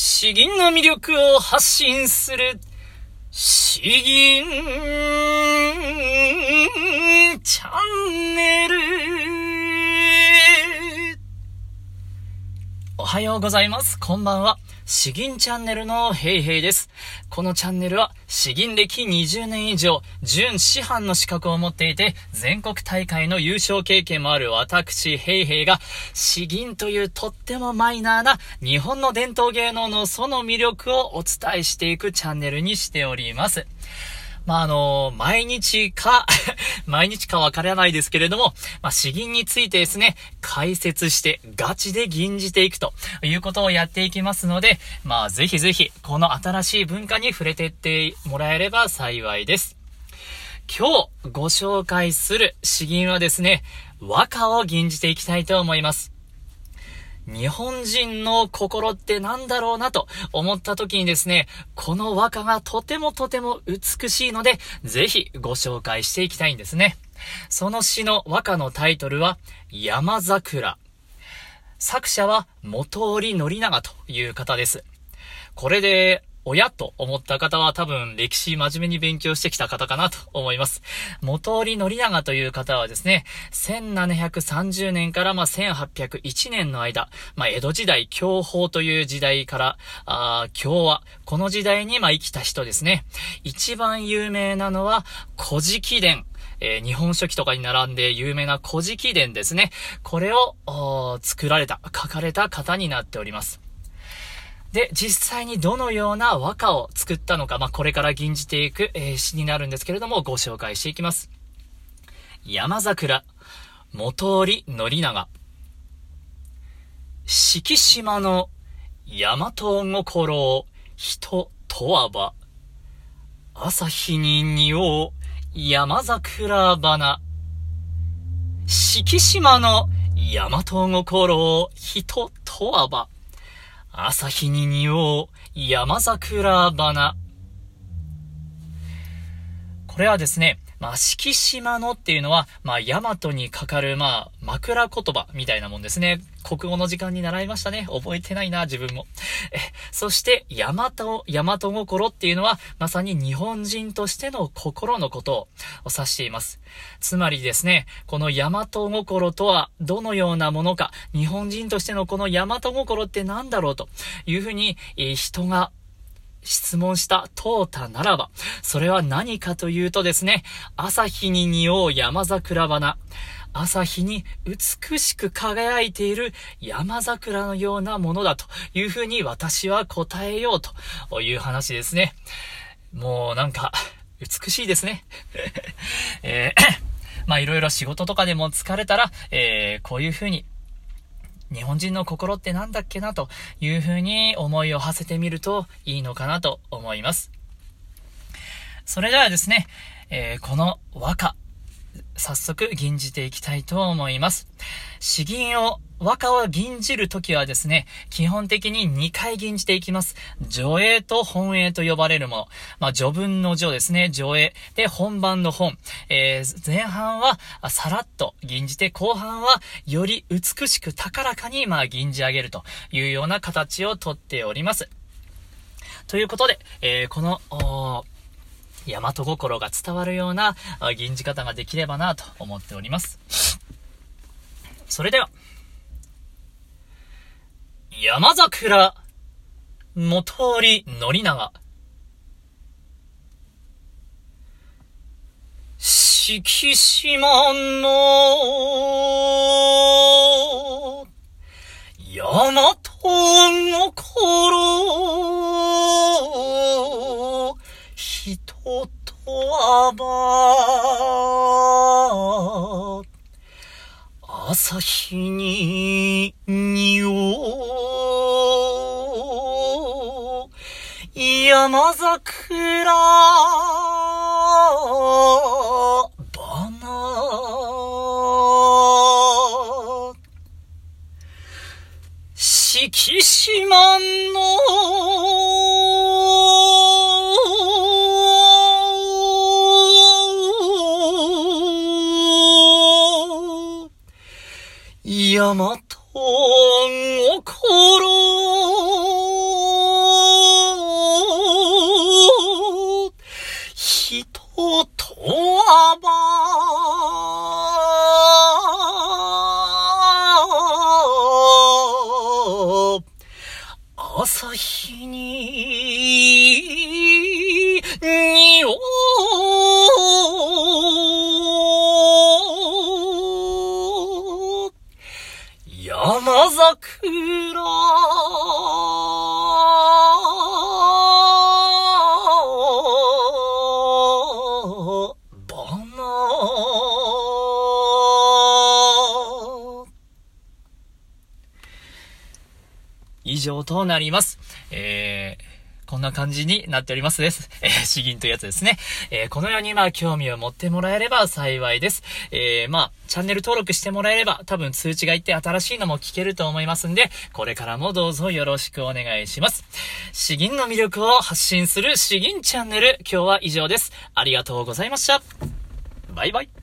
詩吟の魅力を発信する、詩吟チャンネル。おはようございます。こんばんは。詩吟チャンネルのヘイヘイです。このチャンネルは詩吟歴20年以上、準師範の資格を持っていて、全国大会の優勝経験もある私ヘイヘイが、詩吟というとってもマイナーな日本の伝統芸能のその魅力をお伝えしていくチャンネルにしております。まあ、あの、毎日か 毎日かわからないですけれども、まあ、詩吟についてですね、解説してガチで吟じていくということをやっていきますので、まあ、ぜひぜひ、この新しい文化に触れてってもらえれば幸いです。今日ご紹介する詩吟はですね、和歌を吟じていきたいと思います。日本人の心って何だろうなと思った時にですね、この和歌がとてもとても美しいので、ぜひご紹介していきたいんですね。その詩の和歌のタイトルは、山桜。作者は元織宣長という方です。これで、親と思った方は多分歴史真面目に勉強してきた方かなと思います。元織宣長という方はですね、1730年からま1801年の間、まあ江戸時代享保という時代から、あ今日はこの時代にま生きた人ですね。一番有名なのは古事記伝。えー、日本書紀とかに並んで有名な古事記伝ですね。これを作られた、書かれた方になっております。で、実際にどのような和歌を作ったのか、まあ、これから吟じていく、えー、詩になるんですけれども、ご紹介していきます。山桜、元織宣長。敷島の大和心を人とわば。朝日に匂う山桜花。敷島の大和心を人とわば。朝日に匂う山桜花。これはですね、まあ、敷島のっていうのは、まあ、大和にかかる、まあ、枕言葉みたいなもんですね。国語の時間に習いましたね。覚えてないな、自分も。え、そして、大和、大和心っていうのは、まさに日本人としての心のことを指しています。つまりですね、この大和心とはどのようなものか、日本人としてのこの大和心って何だろうというふうに、え人が質問したトータならば、それは何かというとですね、朝日に匂う山桜花。朝日に美しく輝いている山桜のようなものだというふうに私は答えようという話ですね。もうなんか、美しいですね。えー、まあいろいろ仕事とかでも疲れたら、えー、こういうふうに日本人の心ってなんだっけなというふうに思いを馳せてみるといいのかなと思います。それではですね、えー、この和歌、早速吟じていきたいと思います。詩吟を和歌を吟じるときはですね、基本的に2回吟じていきます。序英と本英と呼ばれるもの。まあ、序文の序ですね、序英。で、本番の本。えー、前半はさらっと吟じて、後半はより美しく高らかに、まあ、吟じ上げるというような形をとっております。ということで、えー、この、大和心が伝わるような吟じ方ができればなと思っております。それでは、山桜、元とおり、のりなが四季島の山と心人とあば朝日に匂う。山桜花敷島の山朝日に、にお山桜。以上となります。えー、こんな感じになっておりますです。えー、詩吟というやつですね。えー、このようにまあ興味を持ってもらえれば幸いです。えー、まあ、チャンネル登録してもらえれば多分通知がいって新しいのも聞けると思いますんで、これからもどうぞよろしくお願いします。詩吟の魅力を発信する詩吟チャンネル、今日は以上です。ありがとうございました。バイバイ。